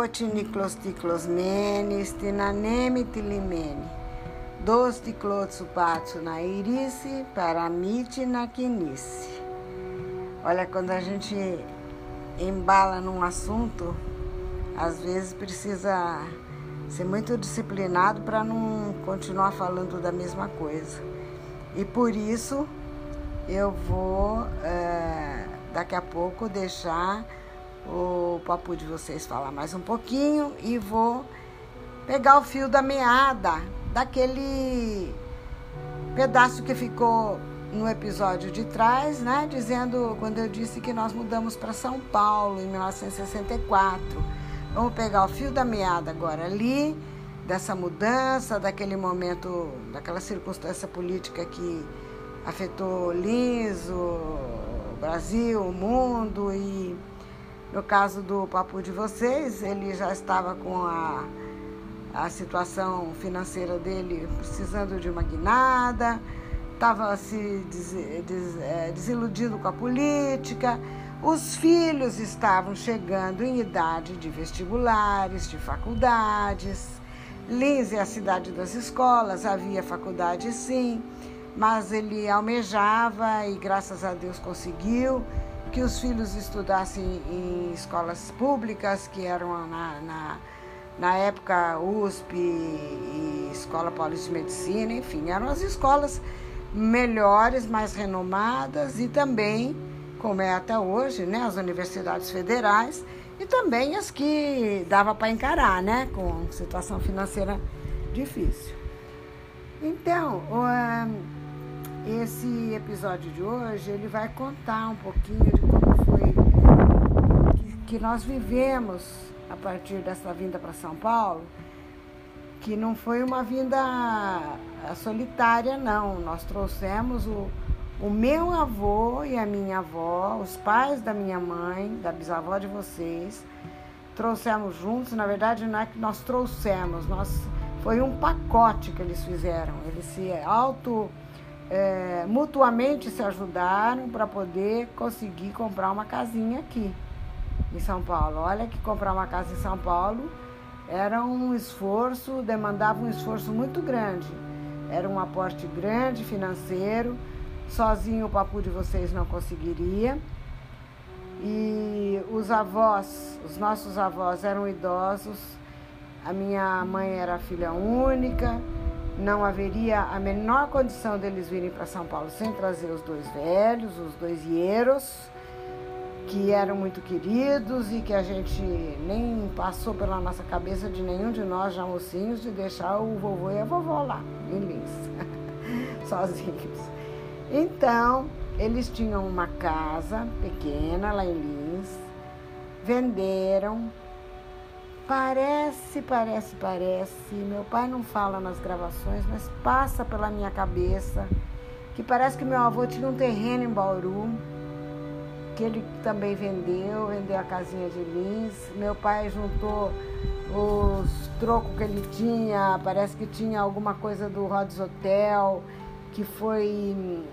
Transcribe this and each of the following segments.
Oti niklos tiklos menes, tinaneme tilimene. Dos ticlotsu patsu na irice, paramite na quinice. Olha, quando a gente embala num assunto, às vezes precisa ser muito disciplinado para não continuar falando da mesma coisa. E por isso eu vou é, daqui a pouco deixar o papo de vocês falar mais um pouquinho e vou pegar o fio da meada daquele pedaço que ficou no episódio de trás, né, dizendo quando eu disse que nós mudamos para São Paulo em 1964. Vamos pegar o fio da meada agora ali dessa mudança, daquele momento, daquela circunstância política que afetou Lins, o Brasil, o mundo e no caso do papo de vocês, ele já estava com a, a situação financeira dele precisando de uma guinada, estava se des, des, é, desiludido com a política. Os filhos estavam chegando em idade de vestibulares, de faculdades. Lins é a cidade das escolas, havia faculdade sim, mas ele almejava e graças a Deus conseguiu que os filhos estudassem em escolas públicas, que eram na, na, na época USP e Escola Paulista de Medicina, enfim, eram as escolas melhores, mais renomadas e também, como é até hoje, né, as universidades federais e também as que dava para encarar, né, com situação financeira difícil. Então, esse episódio de hoje ele vai contar um pouquinho de como foi que, nós vivemos a partir dessa vinda para São Paulo, que não foi uma vinda solitária, não. Nós trouxemos o, o meu avô e a minha avó, os pais da minha mãe, da bisavó de vocês, trouxemos juntos. Na verdade, não é que nós trouxemos, nós foi um pacote que eles fizeram. Eles se auto é, mutuamente se ajudaram para poder conseguir comprar uma casinha aqui em São Paulo. Olha que comprar uma casa em São Paulo era um esforço, demandava um esforço muito grande. Era um aporte grande financeiro, sozinho o papo de vocês não conseguiria. E os avós, os nossos avós eram idosos. A minha mãe era filha única não haveria a menor condição deles virem para São Paulo sem trazer os dois velhos, os dois hieros, que eram muito queridos e que a gente nem passou pela nossa cabeça de nenhum de nós, já mocinhos, de deixar o vovô e a vovó lá, em Lins, sozinhos. Então, eles tinham uma casa pequena lá em Lins, venderam, Parece, parece, parece. Meu pai não fala nas gravações, mas passa pela minha cabeça que parece que meu avô tinha um terreno em Bauru, que ele também vendeu, vendeu a casinha de Lins. Meu pai juntou os trocos que ele tinha, parece que tinha alguma coisa do Rhodes Hotel, que foi.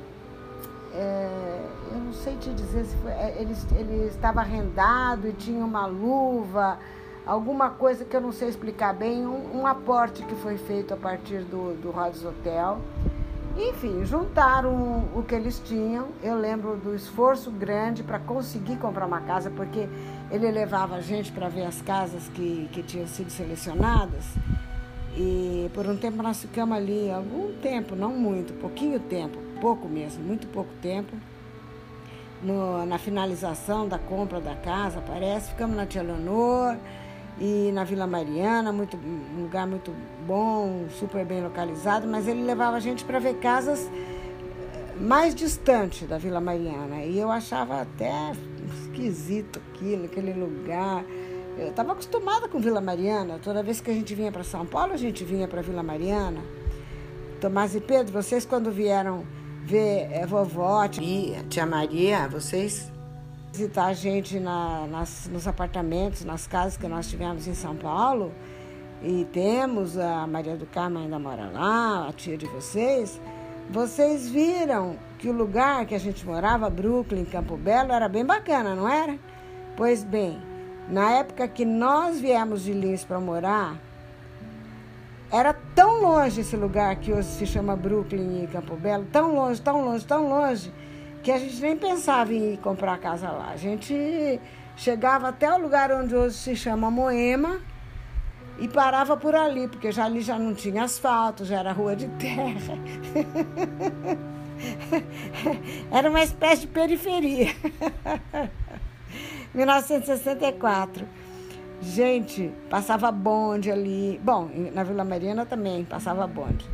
É, eu não sei te dizer se foi. É, ele, ele estava arrendado e tinha uma luva alguma coisa que eu não sei explicar bem, um, um aporte que foi feito a partir do, do Rhodes Hotel. Enfim, juntaram o que eles tinham. Eu lembro do esforço grande para conseguir comprar uma casa, porque ele levava a gente para ver as casas que, que tinham sido selecionadas. E por um tempo nós ficamos ali, algum tempo, não muito, pouquinho tempo, pouco mesmo, muito pouco tempo. No, na finalização da compra da casa, parece, ficamos na Tia Leonor e na Vila Mariana, muito, um lugar muito bom, super bem localizado, mas ele levava a gente para ver casas eh, mais distantes da Vila Mariana. E eu achava até esquisito aquilo, aquele lugar. Eu estava acostumada com Vila Mariana. Toda vez que a gente vinha para São Paulo, a gente vinha para Vila Mariana. Tomás e Pedro, vocês quando vieram ver é, vovó, tia, tia Maria, vocês visitar a gente na, nas, nos apartamentos, nas casas que nós tivemos em São Paulo, e temos a Maria do Carmo ainda mora lá, a tia de vocês, vocês viram que o lugar que a gente morava, Brooklyn, Campo Belo, era bem bacana, não era? Pois bem, Na época que nós viemos de Lins para morar, era tão longe esse lugar que hoje se chama Brooklyn e Campo Belo, tão longe, tão longe, tão longe, que a gente nem pensava em ir comprar casa lá. A gente chegava até o lugar onde hoje se chama Moema e parava por ali, porque já ali já não tinha asfalto, já era rua de terra. era uma espécie de periferia. 1964. Gente, passava bonde ali. Bom, na Vila Mariana também passava bonde.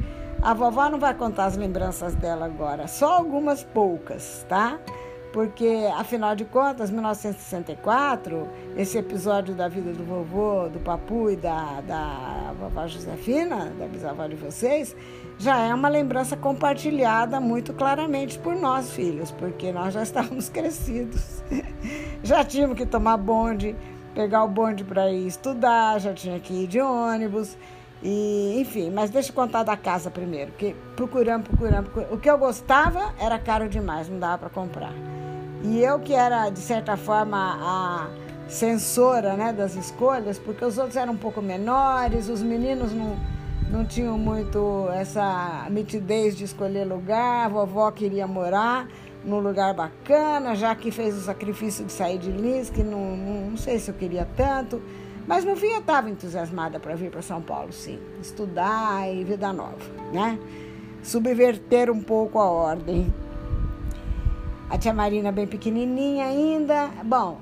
A vovó não vai contar as lembranças dela agora, só algumas poucas, tá? Porque, afinal de contas, 1964, esse episódio da vida do vovô, do papu e da, da vovó Josefina, da bisavó de vocês, já é uma lembrança compartilhada muito claramente por nós, filhos, porque nós já estávamos crescidos. Já tínhamos que tomar bonde, pegar o bonde para ir estudar, já tinha que ir de ônibus. E, enfim, mas deixa eu contar da casa primeiro, que procurando, procurando, procurando. O que eu gostava era caro demais, não dava para comprar. E eu que era, de certa forma, a censora né, das escolhas, porque os outros eram um pouco menores, os meninos não, não tinham muito essa mitidez de escolher lugar, a vovó queria morar num lugar bacana, já que fez o sacrifício de sair de Lins, que não, não, não sei se eu queria tanto, mas no fim eu estava entusiasmada para vir para São Paulo, sim, estudar e vida nova, né? Subverter um pouco a ordem. A tia Marina bem pequenininha ainda. Bom,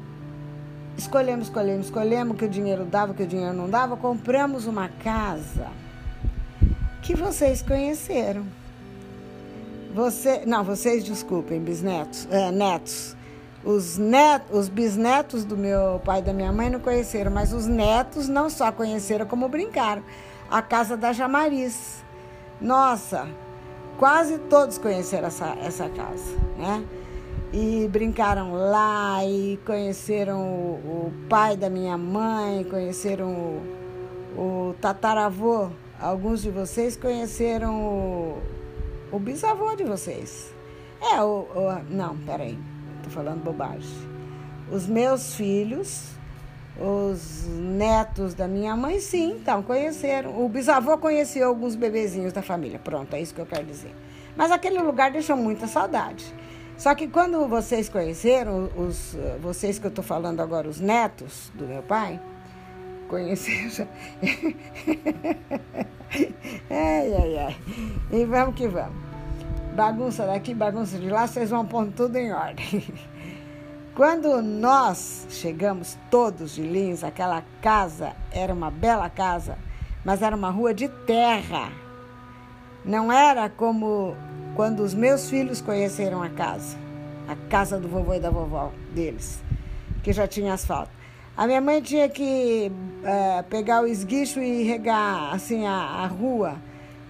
escolhemos, escolhemos, escolhemos que o dinheiro dava, que o dinheiro não dava. Compramos uma casa que vocês conheceram. Você, não, vocês desculpem, bisnetos, é, netos. Os, net, os bisnetos do meu pai e da minha mãe não conheceram, mas os netos não só conheceram como brincaram. A casa da Jamariz. Nossa, quase todos conheceram essa, essa casa, né? E brincaram lá e conheceram o, o pai da minha mãe, conheceram o, o tataravô. Alguns de vocês conheceram o, o bisavô de vocês. É, o, o não, peraí, tô falando bobagem. Os meus filhos, os netos da minha mãe, sim, então conheceram. O bisavô conheceu alguns bebezinhos da família. Pronto, é isso que eu quero dizer. Mas aquele lugar deixou muita saudade. Só que quando vocês conheceram, os, vocês que eu estou falando agora, os netos do meu pai, conheceram. ai, ai, ai. E vamos que vamos. Bagunça daqui, bagunça de lá, vocês vão pondo tudo em ordem. Quando nós chegamos todos de Lins, aquela casa era uma bela casa, mas era uma rua de terra. Não era como quando os meus filhos conheceram a casa, a casa do vovô e da vovó deles, que já tinha asfalto. A minha mãe tinha que é, pegar o esguicho e regar assim a, a rua,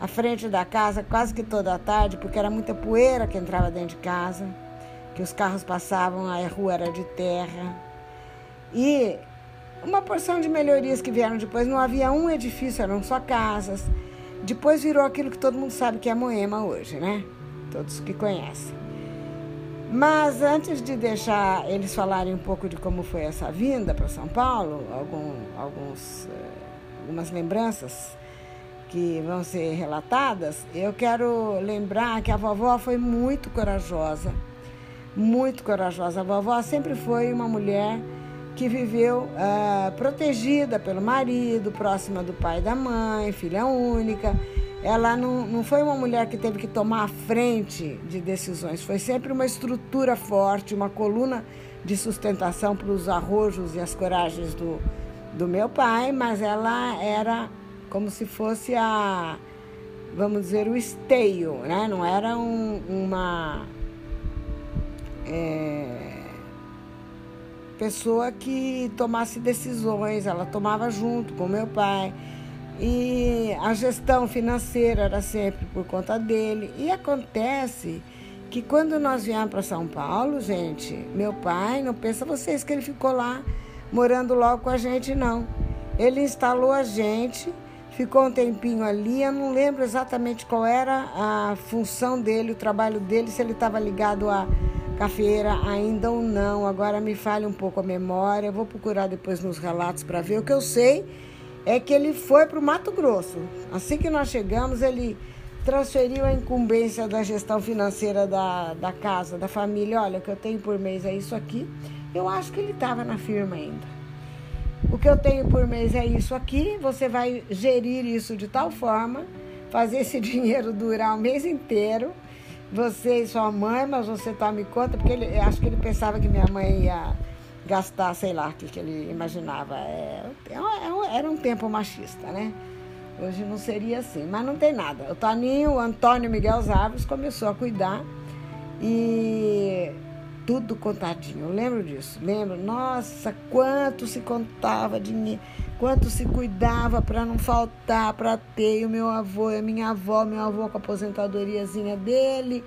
a frente da casa, quase que toda a tarde, porque era muita poeira que entrava dentro de casa, que os carros passavam, a rua era de terra. E uma porção de melhorias que vieram depois, não havia um edifício, eram só casas. Depois virou aquilo que todo mundo sabe que é Moema hoje, né? Todos que conhecem. Mas antes de deixar eles falarem um pouco de como foi essa vinda para São Paulo, algum, alguns, eh, algumas lembranças que vão ser relatadas, eu quero lembrar que a vovó foi muito corajosa, muito corajosa. A vovó sempre foi uma mulher que viveu uh, protegida pelo marido, próxima do pai e da mãe, filha única. Ela não, não foi uma mulher que teve que tomar a frente de decisões, foi sempre uma estrutura forte, uma coluna de sustentação para os arrojos e as coragens do, do meu pai, mas ela era como se fosse a, vamos dizer, o esteio, né? não era um, uma. É, pessoa que tomasse decisões, ela tomava junto com meu pai. E a gestão financeira era sempre por conta dele. E acontece que quando nós viemos para São Paulo, gente, meu pai, não pensa vocês que ele ficou lá morando logo com a gente, não. Ele instalou a gente, ficou um tempinho ali, eu não lembro exatamente qual era a função dele, o trabalho dele, se ele estava ligado a cafeira ainda ou não. Agora me falha um pouco a memória. Eu vou procurar depois nos relatos para ver. O que eu sei é que ele foi para o Mato Grosso. Assim que nós chegamos, ele transferiu a incumbência da gestão financeira da, da casa, da família. Olha, o que eu tenho por mês é isso aqui. Eu acho que ele estava na firma ainda. O que eu tenho por mês é isso aqui. Você vai gerir isso de tal forma, fazer esse dinheiro durar o mês inteiro. Você e sua mãe, mas você tome conta, porque ele, acho que ele pensava que minha mãe ia gastar, sei lá, o que, que ele imaginava. É, é, é era um tempo machista, né? Hoje não seria assim, mas não tem nada. O Toninho, o Antônio Miguel Árvores começou a cuidar e tudo contadinho. Eu lembro disso, lembro. Nossa, quanto se contava dinheiro, quanto se cuidava para não faltar, para ter. E o meu avô, a minha avó, meu avô com a aposentadoriazinha dele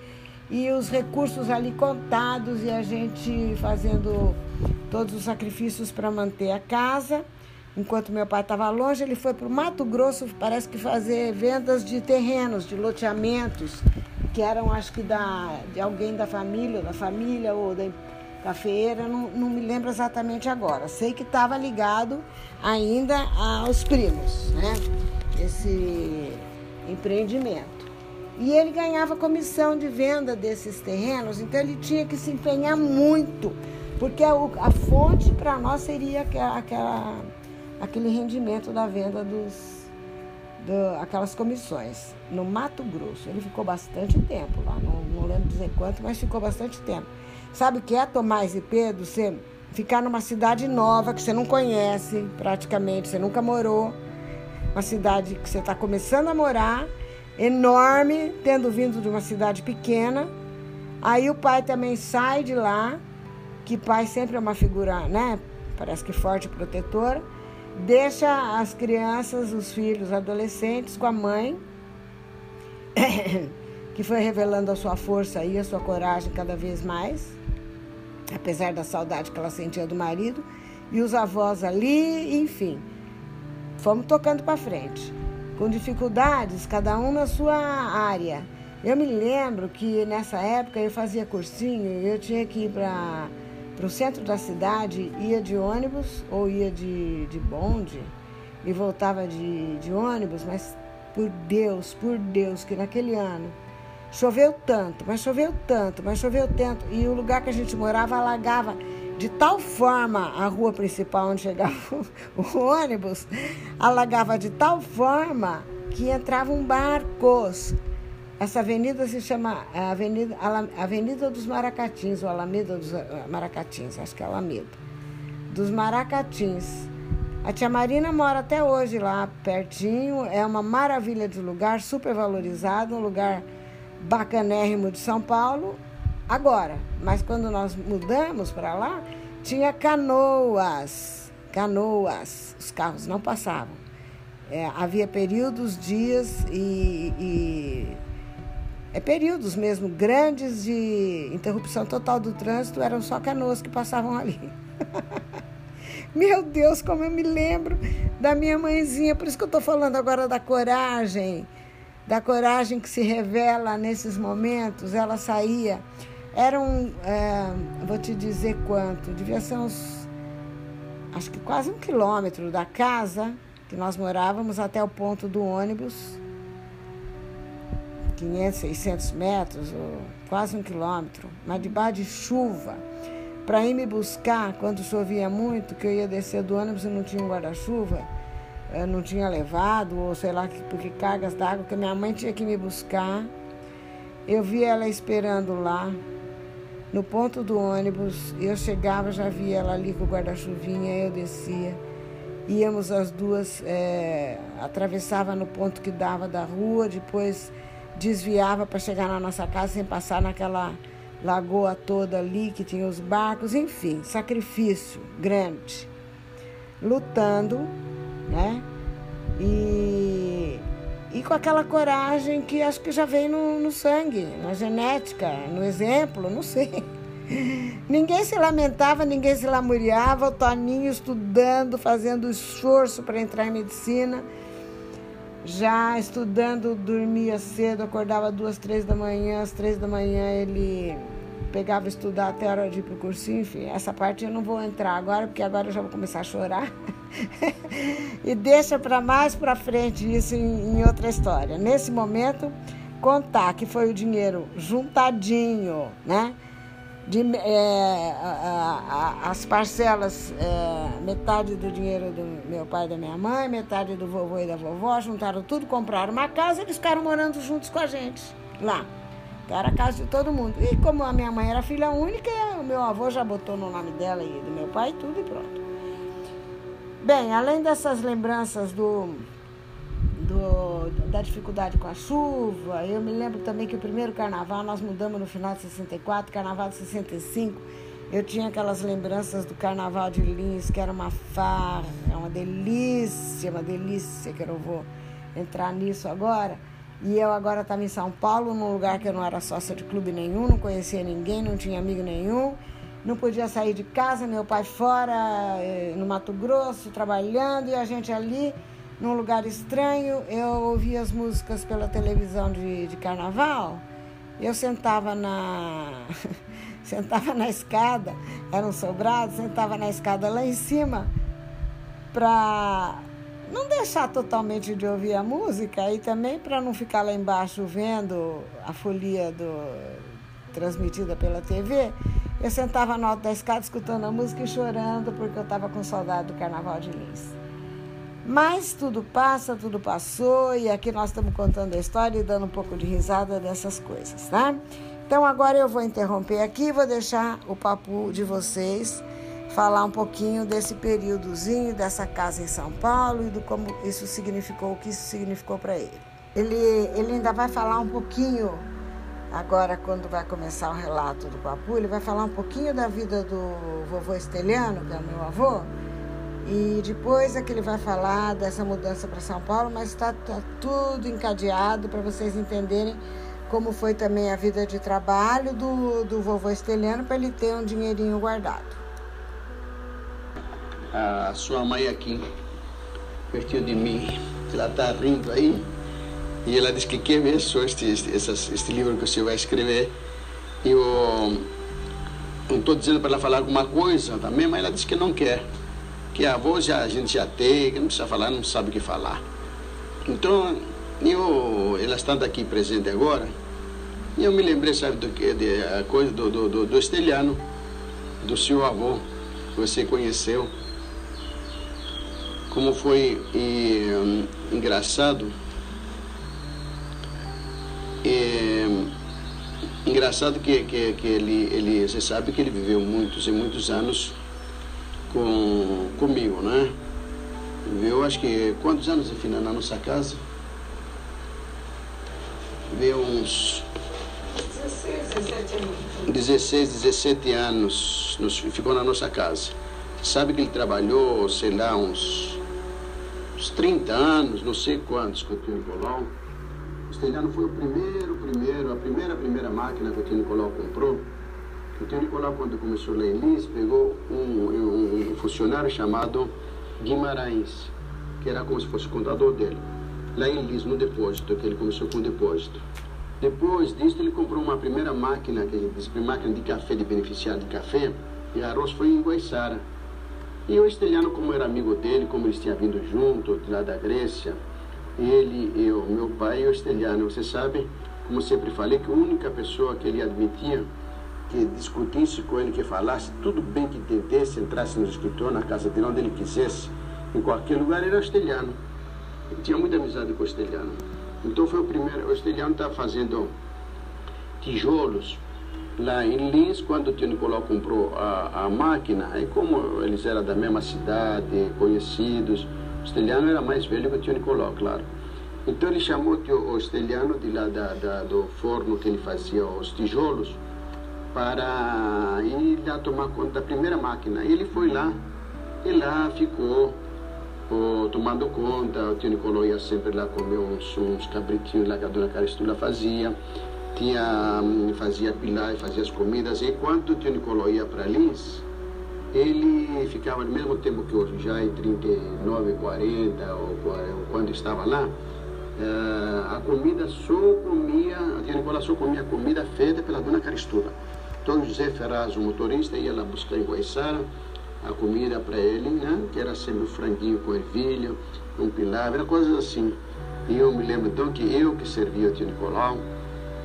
e os recursos ali contados e a gente fazendo todos os sacrifícios para manter a casa. Enquanto meu pai estava longe, ele foi para o Mato Grosso, parece que fazer vendas de terrenos, de loteamentos, que eram, acho que, da, de alguém da família, da família ou da cafeira, não, não me lembro exatamente agora. Sei que estava ligado ainda aos primos, né? Esse empreendimento. E ele ganhava comissão de venda desses terrenos, então ele tinha que se empenhar muito, porque a, a fonte para nós seria aquela, aquela aquele rendimento da venda dos do, aquelas comissões no Mato Grosso. Ele ficou bastante tempo lá, não, não lembro dizer quanto, mas ficou bastante tempo. Sabe o que é, Tomás e Pedro? Você ficar numa cidade nova que você não conhece praticamente, você nunca morou, uma cidade que você está começando a morar, enorme, tendo vindo de uma cidade pequena. Aí o pai também sai de lá, que pai sempre é uma figura, né? Parece que forte protetora deixa as crianças, os filhos, adolescentes com a mãe, que foi revelando a sua força e a sua coragem cada vez mais, apesar da saudade que ela sentia do marido, e os avós ali, enfim. Fomos tocando para frente, com dificuldades, cada um na sua área. Eu me lembro que nessa época eu fazia cursinho, eu tinha que ir para para o centro da cidade, ia de ônibus ou ia de, de bonde e voltava de, de ônibus, mas por Deus, por Deus, que naquele ano choveu tanto, mas choveu tanto, mas choveu tanto, e o lugar que a gente morava alagava de tal forma a rua principal onde chegava o ônibus, alagava de tal forma que entravam barcos essa avenida se chama Avenida, avenida dos Maracatins, ou Alameda dos eh, Maracatins, acho que é Alameda. Dos Maracatins. A tia Marina mora até hoje lá pertinho, é uma maravilha de lugar, super valorizado, um lugar bacanérrimo de São Paulo. Agora, mas quando nós mudamos para lá, tinha canoas, canoas, os carros não passavam. É, havia períodos, dias e, e é, períodos mesmo grandes de interrupção total do trânsito, eram só canoas que passavam ali. Meu Deus, como eu me lembro da minha mãezinha, por isso que eu estou falando agora da coragem, da coragem que se revela nesses momentos. Ela saía, era um, é, vou te dizer quanto, devia ser uns, acho que quase um quilômetro da casa que nós morávamos até o ponto do ônibus 500, 600 metros, ou quase um quilômetro, mas debaixo de chuva, para ir me buscar quando chovia muito, que eu ia descer do ônibus e não tinha um guarda-chuva, não tinha levado, ou sei lá, porque cargas d'água, que minha mãe tinha que me buscar. Eu vi ela esperando lá, no ponto do ônibus, eu chegava, já via ela ali com o guarda-chuvinha, eu descia. Íamos as duas, é, atravessava no ponto que dava da rua, depois desviava para chegar na nossa casa sem passar naquela lagoa toda ali que tinha os barcos, enfim, sacrifício grande. Lutando, né? E, e com aquela coragem que acho que já vem no, no sangue, na genética, no exemplo, não sei. Ninguém se lamentava, ninguém se lamuriava, o Toninho estudando, fazendo esforço para entrar em medicina já estudando, dormia cedo, acordava duas, três da manhã. Às três da manhã ele pegava estudar até a hora de ir pro cursinho, enfim, essa parte eu não vou entrar agora, porque agora eu já vou começar a chorar. e deixa para mais para frente isso em, em outra história. Nesse momento, contar que foi o dinheiro juntadinho, né? De, é, as parcelas, é, metade do dinheiro do meu pai e da minha mãe, metade do vovô e da vovó, juntaram tudo, compraram uma casa e eles ficaram morando juntos com a gente lá. Era a casa de todo mundo. E como a minha mãe era filha única, o meu avô já botou no nome dela e do meu pai tudo e pronto. Bem, além dessas lembranças do, do, da dificuldade com a chuva, eu me lembro também que o primeiro carnaval nós mudamos no final de 64, carnaval de 65. Eu tinha aquelas lembranças do carnaval de Lins, que era uma farra, uma delícia, uma delícia, que eu não vou entrar nisso agora. E eu agora estava em São Paulo, num lugar que eu não era sócia de clube nenhum, não conhecia ninguém, não tinha amigo nenhum, não podia sair de casa, meu pai fora, eh, no Mato Grosso, trabalhando, e a gente ali, num lugar estranho. Eu ouvia as músicas pela televisão de, de carnaval. Eu sentava na. sentava na escada, era um sobrado, sentava na escada lá em cima para não deixar totalmente de ouvir a música e também para não ficar lá embaixo vendo a folia do, transmitida pela TV, eu sentava no alto da escada escutando a música e chorando porque eu estava com saudade do Carnaval de Lins. Mas tudo passa, tudo passou e aqui nós estamos contando a história e dando um pouco de risada dessas coisas, tá? Então agora eu vou interromper aqui vou deixar o papo de vocês falar um pouquinho desse períodozinho dessa casa em São Paulo e do como isso significou, o que isso significou para ele. Ele, ele ainda vai falar um pouquinho, agora quando vai começar o relato do Papu, ele vai falar um pouquinho da vida do vovô Esteliano, que é meu avô, e depois é que ele vai falar dessa mudança para São Paulo, mas está tá tudo encadeado para vocês entenderem como foi também a vida de trabalho do, do vovô Esteliano para ele ter um dinheirinho guardado a sua mãe aqui, pertinho de mim. Ela está rindo aí. E ela diz que quer ver só este, este, este livro que você vai escrever. E eu não estou dizendo para ela falar alguma coisa também, mas ela diz que não quer. Que a voz já, a gente já tem, que não precisa falar, não sabe o que falar. Então, eu, ela estando aqui presente agora, eu me lembrei, sabe, do que, de, a coisa do, do, do, do Esteliano, do seu avô, que você conheceu como foi e, um, engraçado. É, engraçado que, que, que ele, ele, você sabe que ele viveu muitos e muitos anos com, comigo, né? Viveu, acho que, quantos anos, enfim, na nossa casa? Viveu uns 16, 17 anos, nos, ficou na nossa casa. Sabe que ele trabalhou, sei lá, uns uns 30 anos, não sei quantos, com o tio Nicolau. O Esteliano foi o primeiro, primeiro, a primeira, primeira máquina que o tio Nicolau comprou. O tio Nicolau, quando começou lá em Lins, pegou um, um, um funcionário chamado Guimarães, que era como se fosse o contador dele. Lá em Lins, no depósito, que ele começou com o depósito. Depois disso, ele comprou uma primeira máquina, que diz máquina de café, de beneficiário de café, e arroz foi em Guaiçara. E o Esteliano, como era amigo dele, como eles tinham vindo junto, lá da Grécia, ele, eu, meu pai e o Esteliano, você sabe, como sempre falei, que a única pessoa que ele admitia que discutisse com ele, que falasse tudo bem que tentasse, entrasse no escritório, na casa dele, onde ele quisesse, em qualquer lugar, era o Esteliano. Ele tinha muita amizade com o Esteliano. Então foi o primeiro, o Esteliano estava fazendo tijolos lá em Lins, quando o tio Nicolau comprou a, a máquina, e como eles eram da mesma cidade, conhecidos, o Esteliano era mais velho que o tio Nicolau, claro. Então ele chamou o Esteliano de lá da, da, do forno que ele fazia os tijolos para ir lá tomar conta da primeira máquina. E ele foi lá, e lá ficou tomando conta. O tio Nicolau ia sempre lá comer uns, uns cabritinhos lá que a dona Caristula fazia tinha, hum, fazia pilar, fazia as comidas. E enquanto o tio Nicolau ia para Lins, ele ficava no mesmo tempo que hoje, já em 39, 40, ou, quando estava lá, uh, a comida só comia, a tia Nicolau só comia comida feita pela dona Caristula. Então José Ferraz, o motorista, ia lá buscar em Guaiçara a comida para ele, né? que era sempre um franguinho com ervilha, um pilar, era coisas assim. E eu me lembro então que eu que servia o tio Nicolau,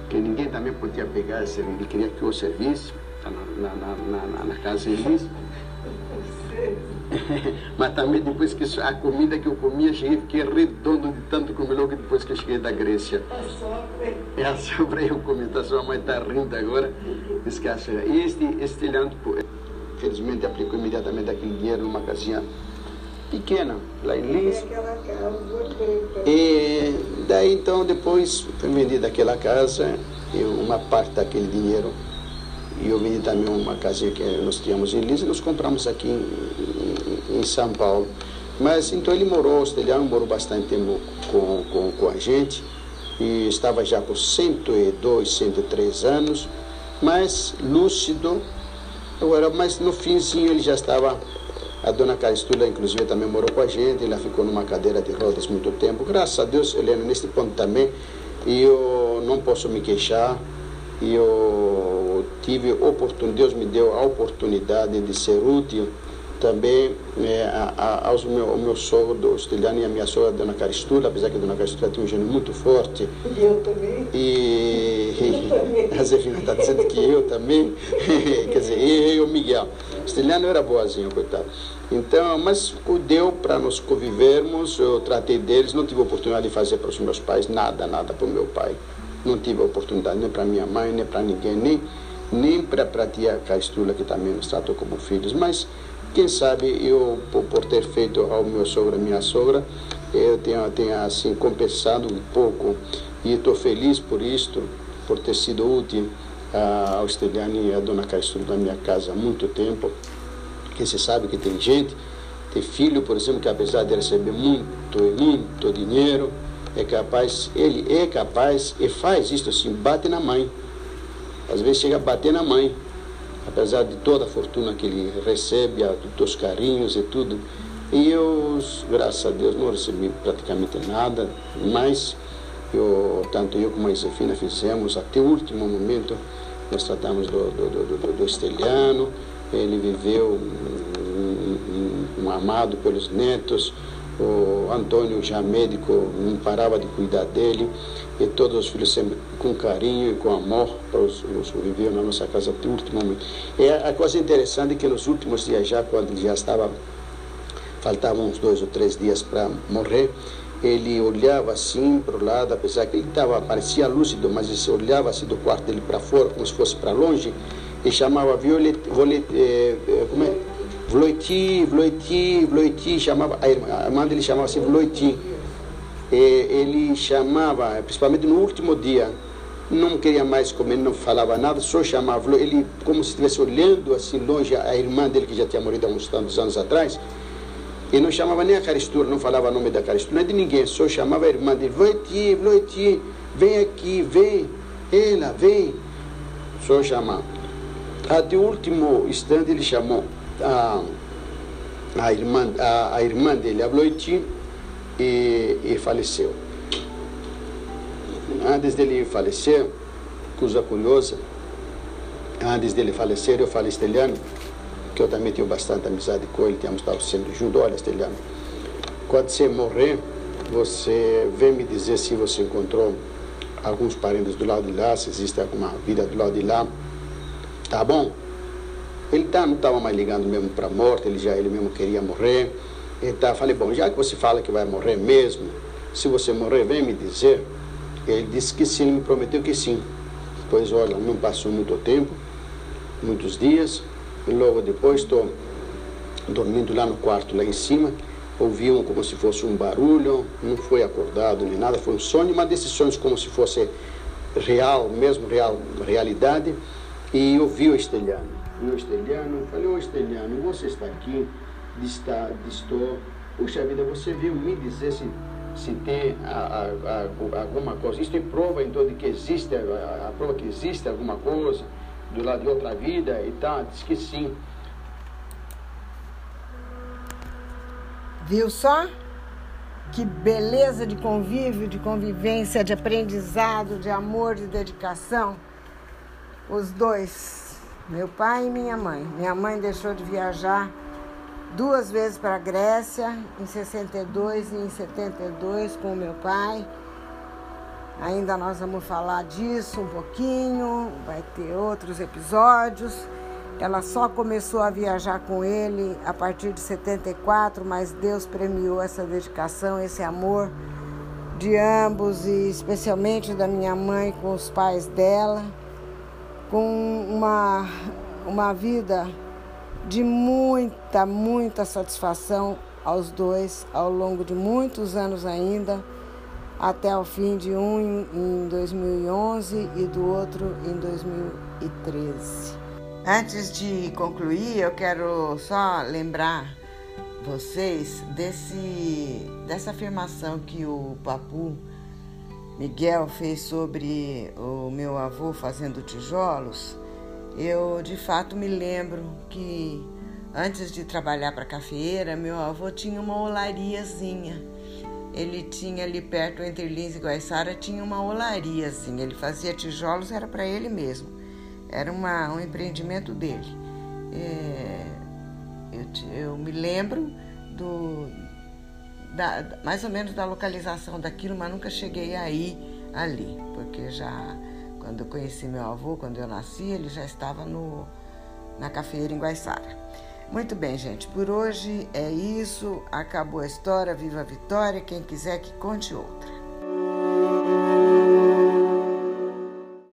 que ninguém também podia pegar, ele queria que eu servisse tá na, na, na, na casa Elis. Mas também depois que a comida que eu comia, cheguei, fiquei redondo de tanto comer logo depois que eu cheguei da Grécia. É a sobra eu comentar, sua mãe está rindo agora. Esquece. E este, felizmente aplicou imediatamente aquele dinheiro numa casinha pequena, lá em Lins. E daí então depois foi vendida aquela casa e uma parte daquele dinheiro e eu vendi também uma casinha que nós tínhamos em Lins e nós compramos aqui em, em, São Paulo. Mas então ele morou, o morou bastante tempo com, com, com a gente e estava já com 102, 103 anos, mas lúcido. Agora, mas no finzinho ele já estava a dona Caristula, inclusive, também morou com a gente, ela ficou numa cadeira de rodas muito tempo. Graças a Deus, Helena, neste ponto também, eu não posso me queixar. Eu tive oportunidade, Deus me deu a oportunidade de ser útil também é, a, aos meu, ao meu sogro do Estiliano e a minha sogra, a dona Caristula, apesar que a dona Caristula tinha um gênio muito forte. E eu também. E, a Zefina está dizendo que eu também. Quer dizer, eu e o Miguel. O Estiliano era boazinho, coitado. Então, mas deu para nós convivermos, eu tratei deles, não tive oportunidade de fazer para os meus pais nada, nada para o meu pai. Não tive oportunidade nem para minha mãe, nem para ninguém, nem, nem para a tia Caristula, que também nos tratou como filhos. Mas quem sabe eu, por ter feito ao meu sogro e minha sogra, eu tenha, tenha assim compensado um pouco e estou feliz por isto, por ter sido útil ao Esteliane e à dona Castro na minha casa há muito tempo. Que se sabe que tem gente, tem filho, por exemplo, que apesar de receber muito e muito dinheiro, é capaz, ele é capaz e faz isso assim, bate na mãe. Às vezes chega a bater na mãe apesar de toda a fortuna que ele recebe, dos carinhos e tudo. E eu, graças a Deus, não recebi praticamente nada, mas eu, tanto eu como a Josefina fizemos, até o último momento, nós tratamos do, do, do, do Esteliano, ele viveu um, um, um amado pelos netos, o Antônio, já médico, não parava de cuidar dele, e todos os filhos sempre com carinho e com amor para os, os viviam na nossa casa até o último momento. E a, coisa interessante é que nos últimos dias, já quando ele já estava, faltavam uns dois ou três dias para morrer, ele olhava assim para o lado, apesar que ele estava, parecia lúcido, mas ele olhava assim do quarto dele para fora, como se fosse para longe, e chamava Violet, Violet eh, eh, como é? Vloiti, Vloiti, Vloiti, chamava, a irmã, a irmã dele chamava assim Vloiti. ele chamava, principalmente no último dia, não queria mais comer, não falava nada, só chamava, ele como se estivesse olhando assim longe a irmã dele que já tinha morrido há uns tantos anos atrás, e não chamava nem a Caristura, não falava o nome da Caristura, nem de ninguém, só chamava a irmã dele, Vloiti, Vloiti, vem aqui, vem, ela, vem, só chamava. Até o último instante ele chamou a, a, irmã, a, a irmã dele, a Bloiti, e, e faleceu. Antes dele falecer, coisa curiosa, antes dele falecer, eu falei, Esteliano, que eu também tenho bastante amizade com ele, tínhamos estado sendo juntos, olha, Esteliano, quando você morrer, você vem me dizer se você encontrou alguns parentes do lado de lá, se existe alguma vida do lado de lá, tá bom? Ele tá, não estava mais ligando mesmo para a morte, ele já ele mesmo queria morrer. Então, falei, bom, já que você fala que vai morrer mesmo, se você morrer, vem me dizer. Ele disse que sim, ele me prometeu que sim. Pois olha, não passou muito tempo, muitos dias, e logo depois estou dormindo lá no quarto, lá em cima, ouvi um, como se fosse um barulho, não foi acordado nem nada, foi um sonho, mas desses sonhos como se fosse real, mesmo real, realidade, e ouvi o estelhano o Esteliano, falei, ô Esteliano, você está aqui, está, estou, puxa vida, você veio me dizer se, se tem a, a, a, alguma coisa, isso é prova então de que existe, a, prova que existe alguma coisa do lado de outra vida e tal, diz que sim. Viu só? Que beleza de convívio, de convivência, de aprendizado, de amor, de dedicação. Os dois meu pai e minha mãe. Minha mãe deixou de viajar duas vezes para a Grécia, em 62 e em 72 com meu pai. Ainda nós vamos falar disso um pouquinho, vai ter outros episódios. Ela só começou a viajar com ele a partir de 74, mas Deus premiou essa dedicação, esse amor de ambos e especialmente da minha mãe com os pais dela, com uma, uma vida de muita, muita satisfação aos dois ao longo de muitos anos ainda, até o fim de um em 2011 e do outro em 2013. Antes de concluir, eu quero só lembrar vocês desse, dessa afirmação que o Papu Miguel fez sobre o meu avô fazendo tijolos. Eu de fato me lembro que antes de trabalhar para a cafeeira, meu avô tinha uma olariazinha. Ele tinha ali perto entre Lins e Guaiçara tinha uma olariazinha. Ele fazia tijolos, era para ele mesmo. Era uma, um empreendimento dele. É, eu, eu me lembro do, da, mais ou menos da localização daquilo, mas nunca cheguei aí ali, porque já quando eu conheci meu avô, quando eu nasci, ele já estava no, na cafeira em Guaiçara. Muito bem, gente, por hoje é isso. Acabou a história, viva a vitória. Quem quiser que conte outra.